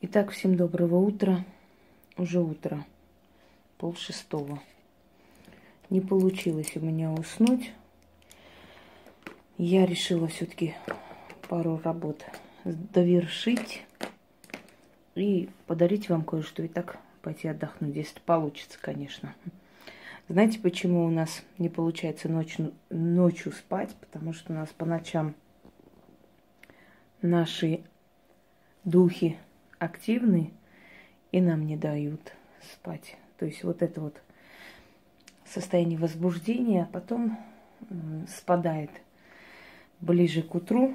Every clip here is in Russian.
Итак, всем доброго утра. Уже утро, пол шестого. Не получилось у меня уснуть. Я решила все-таки пару работ довершить и подарить вам кое-что. И так пойти отдохнуть, если получится, конечно. Знаете, почему у нас не получается ночью, ночью спать? Потому что у нас по ночам наши духи активны и нам не дают спать. То есть вот это вот состояние возбуждения, а потом спадает ближе к утру,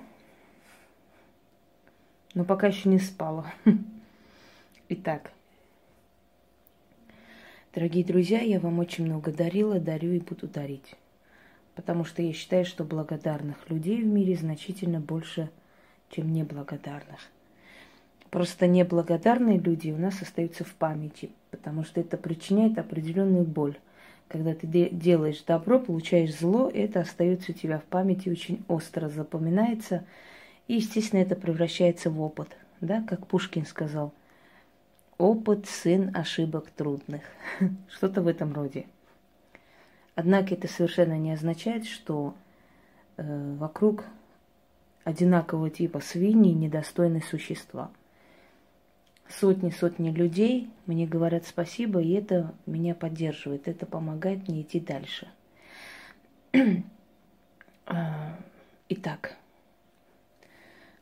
но пока еще не спала. Итак, дорогие друзья, я вам очень много дарила, дарю и буду дарить. Потому что я считаю, что благодарных людей в мире значительно больше, чем неблагодарных. Просто неблагодарные люди у нас остаются в памяти, потому что это причиняет определенную боль. Когда ты делаешь добро, получаешь зло, это остается у тебя в памяти очень остро запоминается, и, естественно, это превращается в опыт, да, как Пушкин сказал. Опыт – сын ошибок трудных. Что-то в этом роде. Однако это совершенно не означает, что э, вокруг одинакового типа свиньи недостойные существа – сотни-сотни людей мне говорят спасибо, и это меня поддерживает, это помогает мне идти дальше. А, итак,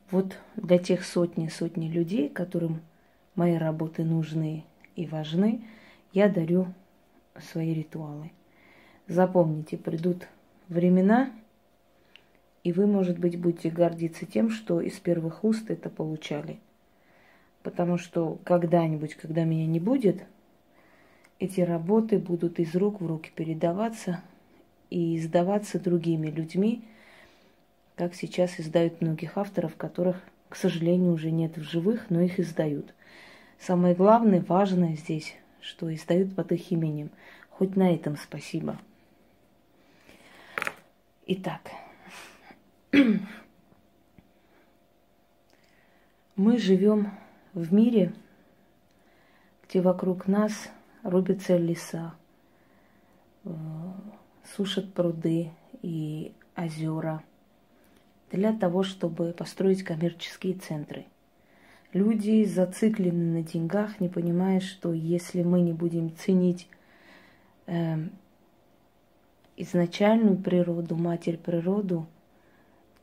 вот для тех сотни-сотни людей, которым мои работы нужны и важны, я дарю свои ритуалы. Запомните, придут времена, и вы, может быть, будете гордиться тем, что из первых уст это получали – потому что когда-нибудь, когда меня не будет, эти работы будут из рук в руки передаваться и издаваться другими людьми, как сейчас издают многих авторов, которых, к сожалению, уже нет в живых, но их издают. Самое главное, важное здесь, что издают под их именем. Хоть на этом спасибо. Итак, мы живем в мире, где вокруг нас рубятся леса, э, сушат пруды и озера для того, чтобы построить коммерческие центры. Люди зациклены на деньгах, не понимая, что если мы не будем ценить э, изначальную природу, матерь природу,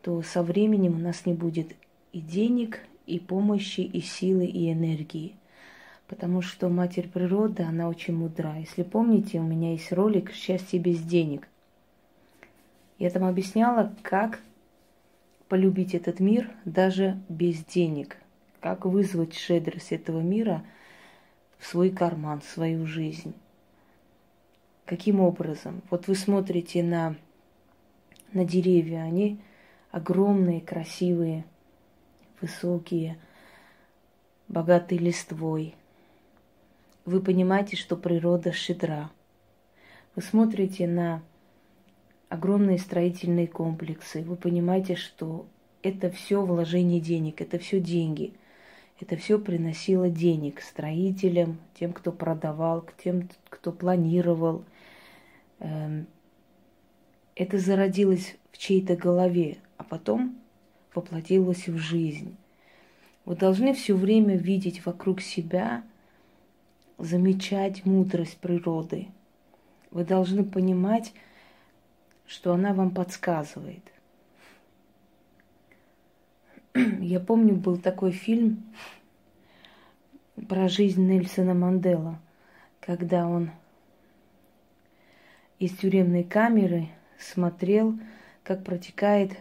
то со временем у нас не будет и денег, и помощи, и силы, и энергии. Потому что Матерь Природа, она очень мудра. Если помните, у меня есть ролик «Счастье без денег». Я там объясняла, как полюбить этот мир даже без денег. Как вызвать щедрость этого мира в свой карман, в свою жизнь. Каким образом? Вот вы смотрите на, на деревья, они огромные, красивые – высокие, богатые листвой. Вы понимаете, что природа щедра. Вы смотрите на огромные строительные комплексы. Вы понимаете, что это все вложение денег, это все деньги. Это все приносило денег строителям, тем, кто продавал, тем, кто планировал. Эм, это зародилось в чьей-то голове, а потом воплотилось в жизнь. Вы должны все время видеть вокруг себя, замечать мудрость природы. Вы должны понимать, что она вам подсказывает. Я помню, был такой фильм про жизнь Нельсона Мандела, когда он из тюремной камеры смотрел, как протекает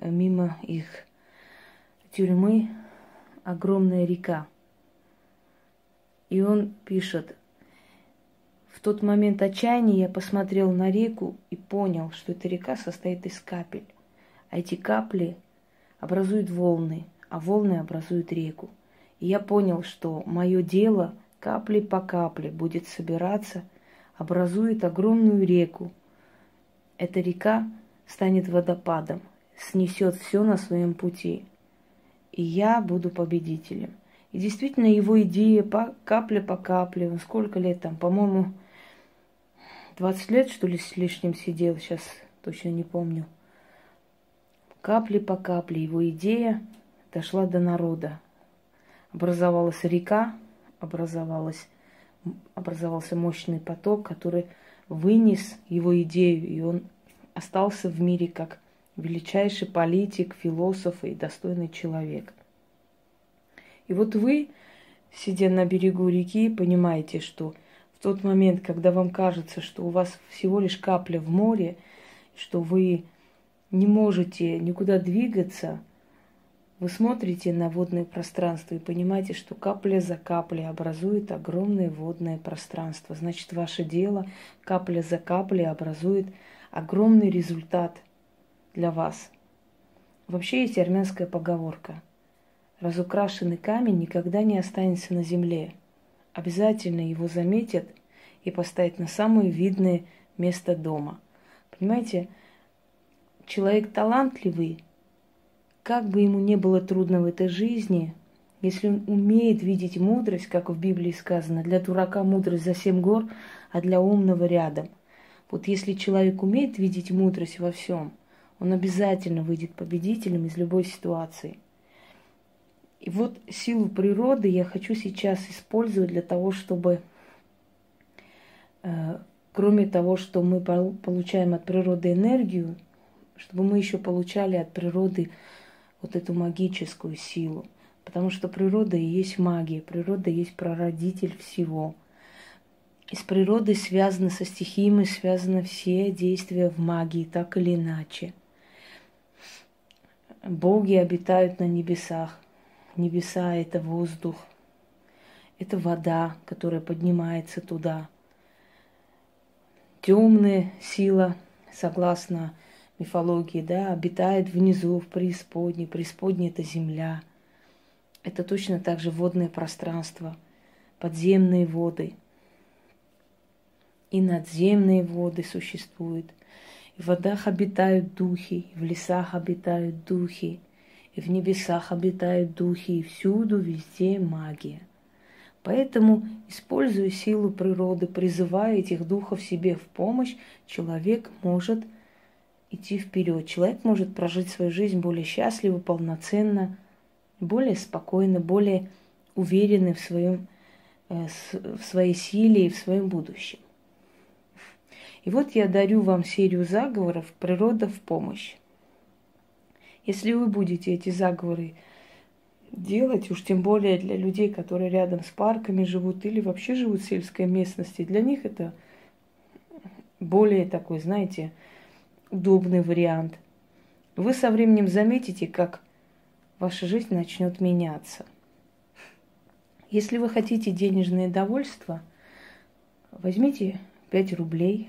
мимо их тюрьмы огромная река. И он пишет, в тот момент отчаяния я посмотрел на реку и понял, что эта река состоит из капель. А эти капли образуют волны, а волны образуют реку. И я понял, что мое дело капли по капле будет собираться, образует огромную реку. Эта река станет водопадом, снесет все на своем пути. И я буду победителем. И действительно его идея по капле по капле, он сколько лет там, по-моему, 20 лет, что ли, с лишним сидел, сейчас точно не помню. Капли по капле его идея дошла до народа. Образовалась река, образовалась, образовался мощный поток, который вынес его идею, и он остался в мире как величайший политик, философ и достойный человек. И вот вы, сидя на берегу реки, понимаете, что в тот момент, когда вам кажется, что у вас всего лишь капля в море, что вы не можете никуда двигаться, вы смотрите на водное пространство и понимаете, что капля за каплей образует огромное водное пространство. Значит, ваше дело капля за каплей образует огромный результат для вас. Вообще есть армянская поговорка – разукрашенный камень никогда не останется на земле. Обязательно его заметят и поставят на самое видное место дома. Понимаете, человек талантливый, как бы ему не было трудно в этой жизни, если он умеет видеть мудрость, как в Библии сказано, для дурака мудрость за семь гор, а для умного рядом. Вот если человек умеет видеть мудрость во всем, он обязательно выйдет победителем из любой ситуации – и вот силу природы я хочу сейчас использовать для того, чтобы, э, кроме того, что мы получаем от природы энергию, чтобы мы еще получали от природы вот эту магическую силу. Потому что природа и есть магия, природа есть прародитель всего. И с природой связаны, со стихиями связаны все действия в магии, так или иначе. Боги обитают на небесах – Небеса – это воздух, это вода, которая поднимается туда. Темная сила, согласно мифологии, да, обитает внизу, в преисподней. Преисподней – это земля. Это точно так же водное пространство, подземные воды. И надземные воды существуют. В водах обитают духи, в лесах обитают духи – и в небесах обитают духи, и всюду, везде магия. Поэтому, используя силу природы, призывая этих духов себе в помощь, человек может идти вперед. Человек может прожить свою жизнь более счастливо, полноценно, более спокойно, более уверенный в, своем, э, в своей силе и в своем будущем. И вот я дарю вам серию заговоров «Природа в помощь». Если вы будете эти заговоры делать, уж тем более для людей, которые рядом с парками живут или вообще живут в сельской местности, для них это более такой, знаете, удобный вариант. Вы со временем заметите, как ваша жизнь начнет меняться. Если вы хотите денежное довольство, возьмите 5 рублей,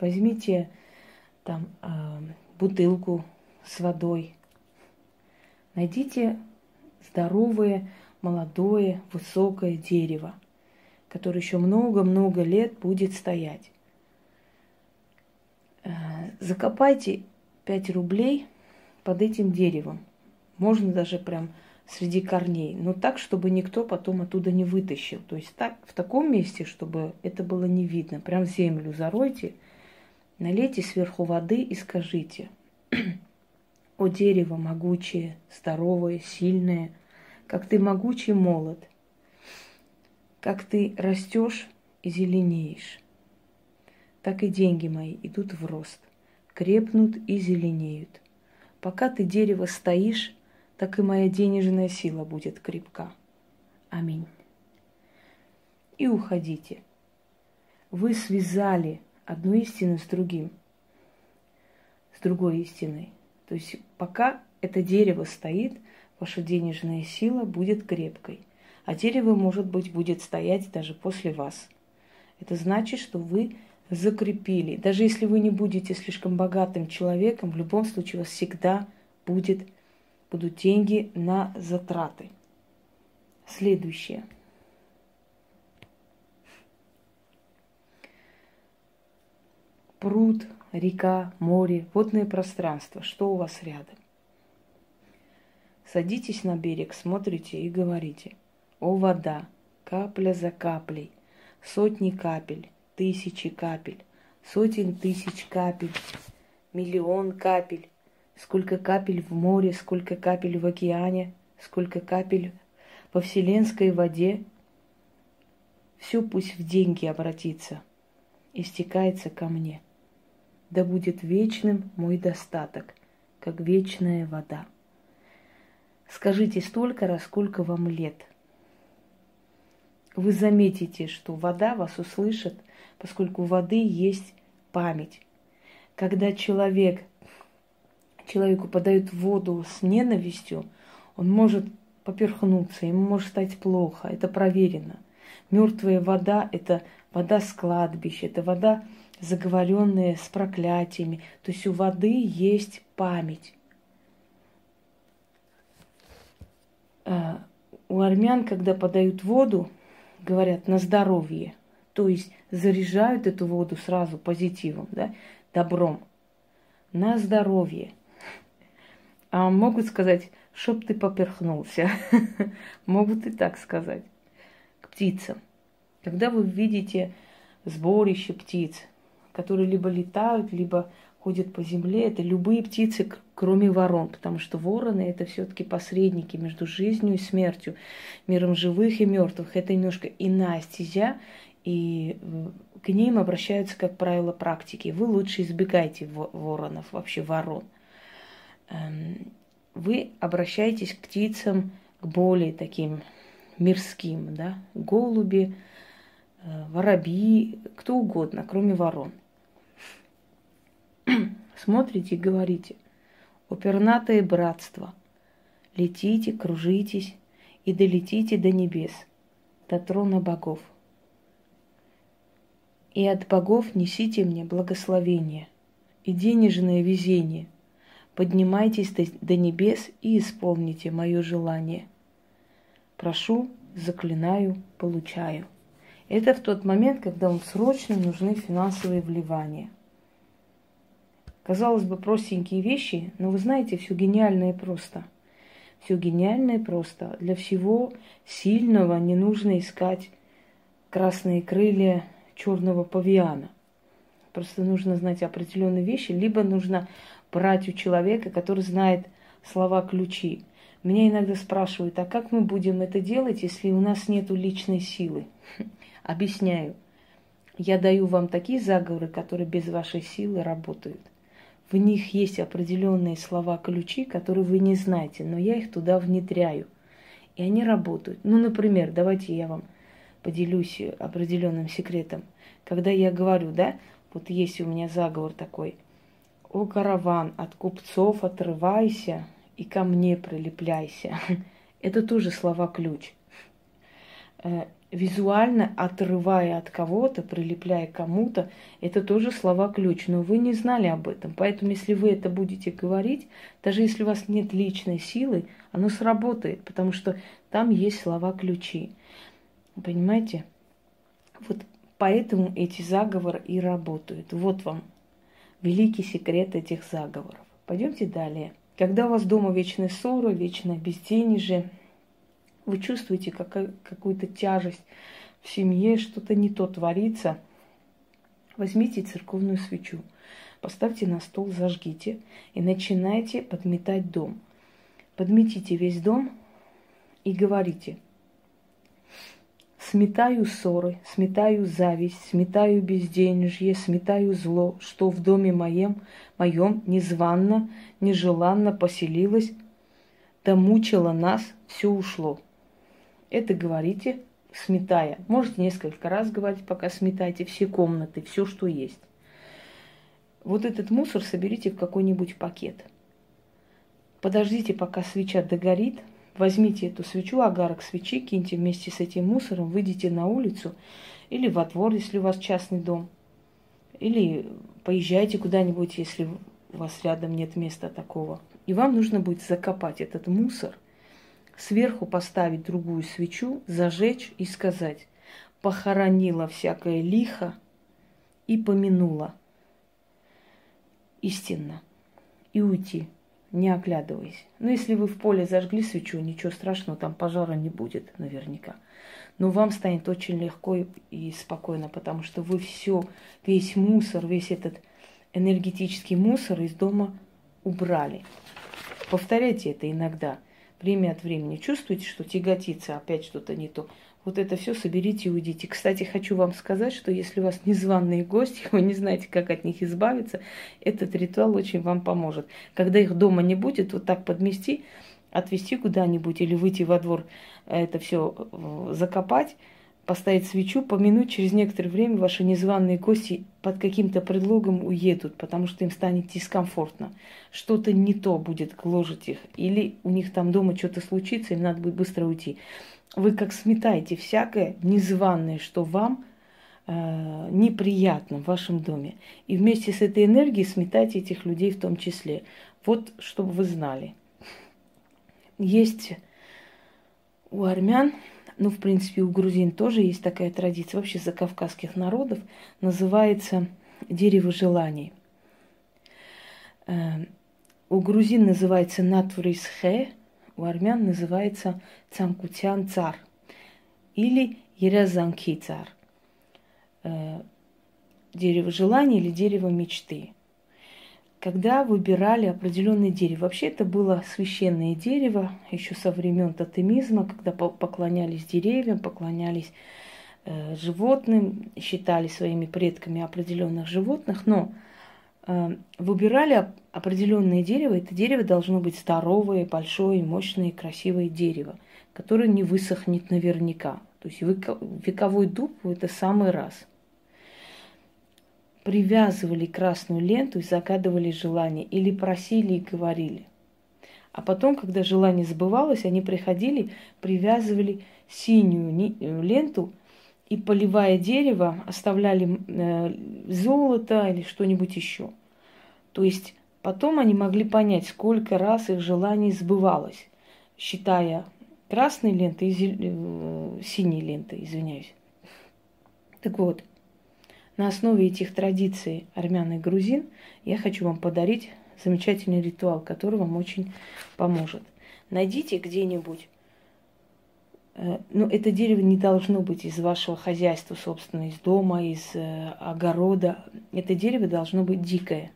возьмите там э, бутылку с водой, Найдите здоровое, молодое, высокое дерево, которое еще много-много лет будет стоять. Э, закопайте 5 рублей под этим деревом. Можно даже прям среди корней, но так, чтобы никто потом оттуда не вытащил. То есть так, в таком месте, чтобы это было не видно. Прям землю заройте, налейте сверху воды и скажите – о дерево могучее, здоровое, сильное, как ты могучий молод, как ты растешь и зеленеешь, так и деньги мои идут в рост, крепнут и зеленеют. Пока ты дерево стоишь, так и моя денежная сила будет крепка. Аминь. И уходите. Вы связали одну истину с другим, с другой истиной. То есть пока это дерево стоит, ваша денежная сила будет крепкой. А дерево, может быть, будет стоять даже после вас. Это значит, что вы закрепили. Даже если вы не будете слишком богатым человеком, в любом случае у вас всегда будет, будут деньги на затраты. Следующее. Пруд – река, море, водное пространство, что у вас рядом. Садитесь на берег, смотрите и говорите. О вода, капля за каплей, сотни капель, тысячи капель, сотен тысяч капель, миллион капель, сколько капель в море, сколько капель в океане, сколько капель во вселенской воде, все пусть в деньги обратится и стекается ко мне. Да будет вечным мой достаток, как вечная вода. Скажите столько раз, сколько вам лет. Вы заметите, что вода вас услышит, поскольку у воды есть память. Когда человек, человеку подают воду с ненавистью, он может поперхнуться, ему может стать плохо, это проверено. Мертвая вода – это вода с кладбища, это вода, заговоренная с проклятиями. То есть у воды есть память. А, у армян, когда подают воду, говорят на здоровье. То есть заряжают эту воду сразу позитивом, да, добром. На здоровье. А могут сказать, чтоб ты поперхнулся. Могут и так сказать. К птицам. Когда вы видите сборище птиц, которые либо летают, либо ходят по земле, это любые птицы, кроме ворон, потому что вороны это все-таки посредники между жизнью и смертью, миром живых и мертвых. Это немножко иная стезя, и э, к ним обращаются, как правило, практики. Вы лучше избегайте воронов, вообще ворон. Эм, вы обращаетесь к птицам, к более таким мирским, да, голуби, э, воробьи, кто угодно, кроме ворон. Смотрите и говорите, опернатое братство, летите, кружитесь и долетите до небес, до трона богов. И от богов несите мне благословение и денежное везение. Поднимайтесь до, небес и исполните мое желание. Прошу, заклинаю, получаю. Это в тот момент, когда вам срочно нужны финансовые вливания – Казалось бы, простенькие вещи, но вы знаете, все гениальное просто. Все гениальное просто. Для всего сильного не нужно искать красные крылья черного павиана. Просто нужно знать определенные вещи, либо нужно брать у человека, который знает слова-ключи. Меня иногда спрашивают, а как мы будем это делать, если у нас нет личной силы? Объясняю. Я даю вам такие заговоры, которые без вашей силы работают в них есть определенные слова-ключи, которые вы не знаете, но я их туда внедряю. И они работают. Ну, например, давайте я вам поделюсь определенным секретом. Когда я говорю, да, вот есть у меня заговор такой. О, караван, от купцов отрывайся и ко мне прилепляйся. Это тоже слова-ключ. Визуально отрывая от кого-то, прилепляя к кому-то, это тоже слова-ключ, но вы не знали об этом. Поэтому, если вы это будете говорить, даже если у вас нет личной силы, оно сработает, потому что там есть слова-ключи. Понимаете? Вот поэтому эти заговоры и работают. Вот вам великий секрет этих заговоров. Пойдемте далее. Когда у вас дома вечная ссора, вечное безденежье, вы чувствуете какую-то тяжесть в семье, что-то не то творится, возьмите церковную свечу, поставьте на стол, зажгите и начинайте подметать дом. Подметите весь дом и говорите – Сметаю ссоры, сметаю зависть, сметаю безденежье, сметаю зло, что в доме моем, моем незванно, нежеланно поселилось, да мучило нас, все ушло. Это говорите, сметая. Можете несколько раз говорить, пока сметаете все комнаты, все, что есть. Вот этот мусор соберите в какой-нибудь пакет. Подождите, пока свеча догорит. Возьмите эту свечу, агарок свечи, киньте вместе с этим мусором, выйдите на улицу или во двор, если у вас частный дом. Или поезжайте куда-нибудь, если у вас рядом нет места такого. И вам нужно будет закопать этот мусор – сверху поставить другую свечу, зажечь и сказать «похоронила всякое лихо и помянула» истинно и уйти. не оглядываясь. Ну, если вы в поле зажгли свечу, ничего страшного, там пожара не будет наверняка. Но вам станет очень легко и спокойно, потому что вы все, весь мусор, весь этот энергетический мусор из дома убрали. Повторяйте это иногда, время от времени. Чувствуете, что тяготится, опять что-то не то. Вот это все соберите и уйдите. Кстати, хочу вам сказать, что если у вас незваные гости, вы не знаете, как от них избавиться, этот ритуал очень вам поможет. Когда их дома не будет, вот так подмести, отвезти куда-нибудь или выйти во двор, это все э, закопать, поставить свечу, помянуть, через некоторое время ваши незваные гости под каким-то предлогом уедут, потому что им станет дискомфортно. Что-то не то будет гложить их. Или у них там дома что-то случится, им надо будет быстро уйти. Вы как сметаете всякое незваное, что вам э, неприятно в вашем доме. И вместе с этой энергией сметайте этих людей в том числе. Вот, чтобы вы знали. Есть у армян ну, в принципе, у грузин тоже есть такая традиция, вообще за кавказских народов, называется дерево желаний. Э, у грузин называется натурисхе, у армян называется цамкутян цар или ерязанки цар. Э, дерево желаний или дерево мечты когда выбирали определенное дерево. Вообще это было священное дерево еще со времен тотемизма, когда поклонялись деревьям, поклонялись э, животным, считали своими предками определенных животных, но э, выбирали определенное дерево. Это дерево должно быть здоровое, большое, мощное, красивое дерево, которое не высохнет наверняка. То есть вековой дуб – это самый раз – привязывали красную ленту и загадывали желание, или просили и говорили. А потом, когда желание сбывалось, они приходили, привязывали синюю э, ленту и, поливая дерево, оставляли э, золото или что-нибудь еще. То есть потом они могли понять, сколько раз их желание сбывалось, считая красной лентой и э, синей лентой, извиняюсь. Так вот, на основе этих традиций армян и грузин я хочу вам подарить замечательный ритуал, который вам очень поможет. Найдите где-нибудь э, ну, это дерево не должно быть из вашего хозяйства, собственно, из дома, из э, огорода. Это дерево должно быть дикое.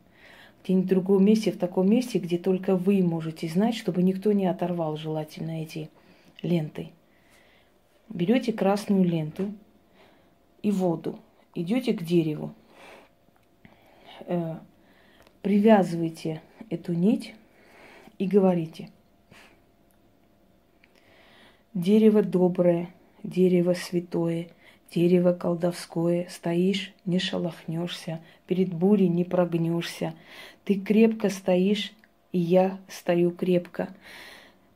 Где-нибудь в другом месте, в таком месте, где только вы можете знать, чтобы никто не оторвал желательно эти ленты. Берете красную ленту и воду идете к дереву, э, привязываете эту нить и говорите. Дерево доброе, дерево святое, дерево колдовское, стоишь, не шелохнешься, перед бурей не прогнешься. Ты крепко стоишь, и я стою крепко.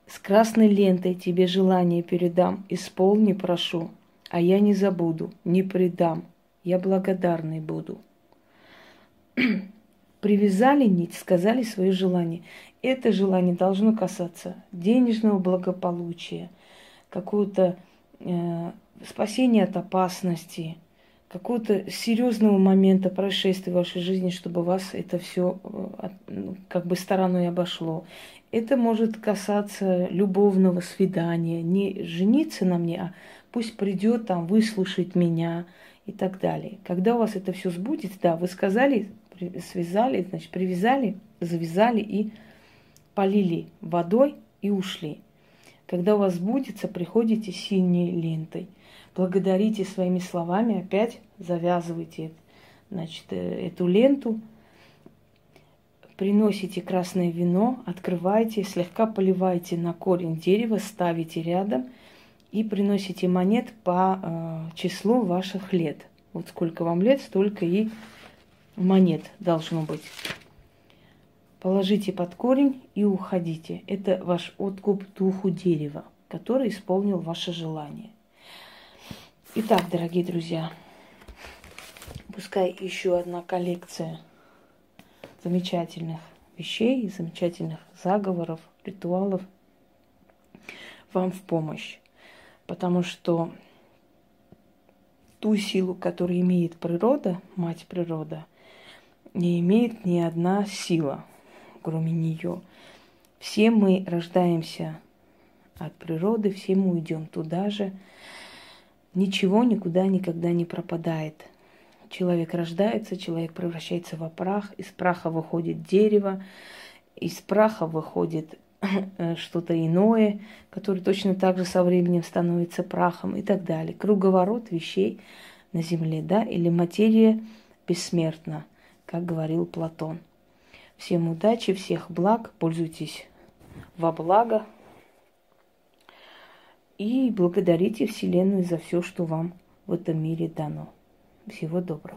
С красной лентой тебе желание передам, исполни, прошу, а я не забуду, не предам, я благодарный буду. Привязали нить, сказали свое желание. Это желание должно касаться денежного благополучия, какого-то э, спасения от опасности, какого-то серьезного момента происшествия в вашей жизни, чтобы вас это все э, ну, как бы стороной обошло. Это может касаться любовного свидания, не жениться на мне, а пусть придет там выслушать меня, и так далее. Когда у вас это все сбудется, да, вы сказали, связали, значит, привязали, завязали и полили водой и ушли. Когда у вас сбудется, приходите синей лентой. Благодарите своими словами, опять завязывайте значит, э, эту ленту, приносите красное вино, открывайте, слегка поливайте на корень дерева, ставите рядом – и приносите монет по э, числу ваших лет. Вот сколько вам лет, столько и монет должно быть. Положите под корень и уходите. Это ваш откуп духу дерева, который исполнил ваше желание. Итак, дорогие друзья, пускай еще одна коллекция замечательных вещей, замечательных заговоров, ритуалов вам в помощь потому что ту силу, которую имеет природа, мать природа, не имеет ни одна сила, кроме нее. Все мы рождаемся от природы, все мы уйдем туда же. Ничего никуда никогда не пропадает. Человек рождается, человек превращается в прах, из праха выходит дерево, из праха выходит что-то иное, которое точно так же со временем становится прахом и так далее. Круговорот вещей на Земле, да, или материя бессмертна, как говорил Платон. Всем удачи, всех благ, пользуйтесь во благо и благодарите Вселенную за все, что вам в этом мире дано. Всего доброго.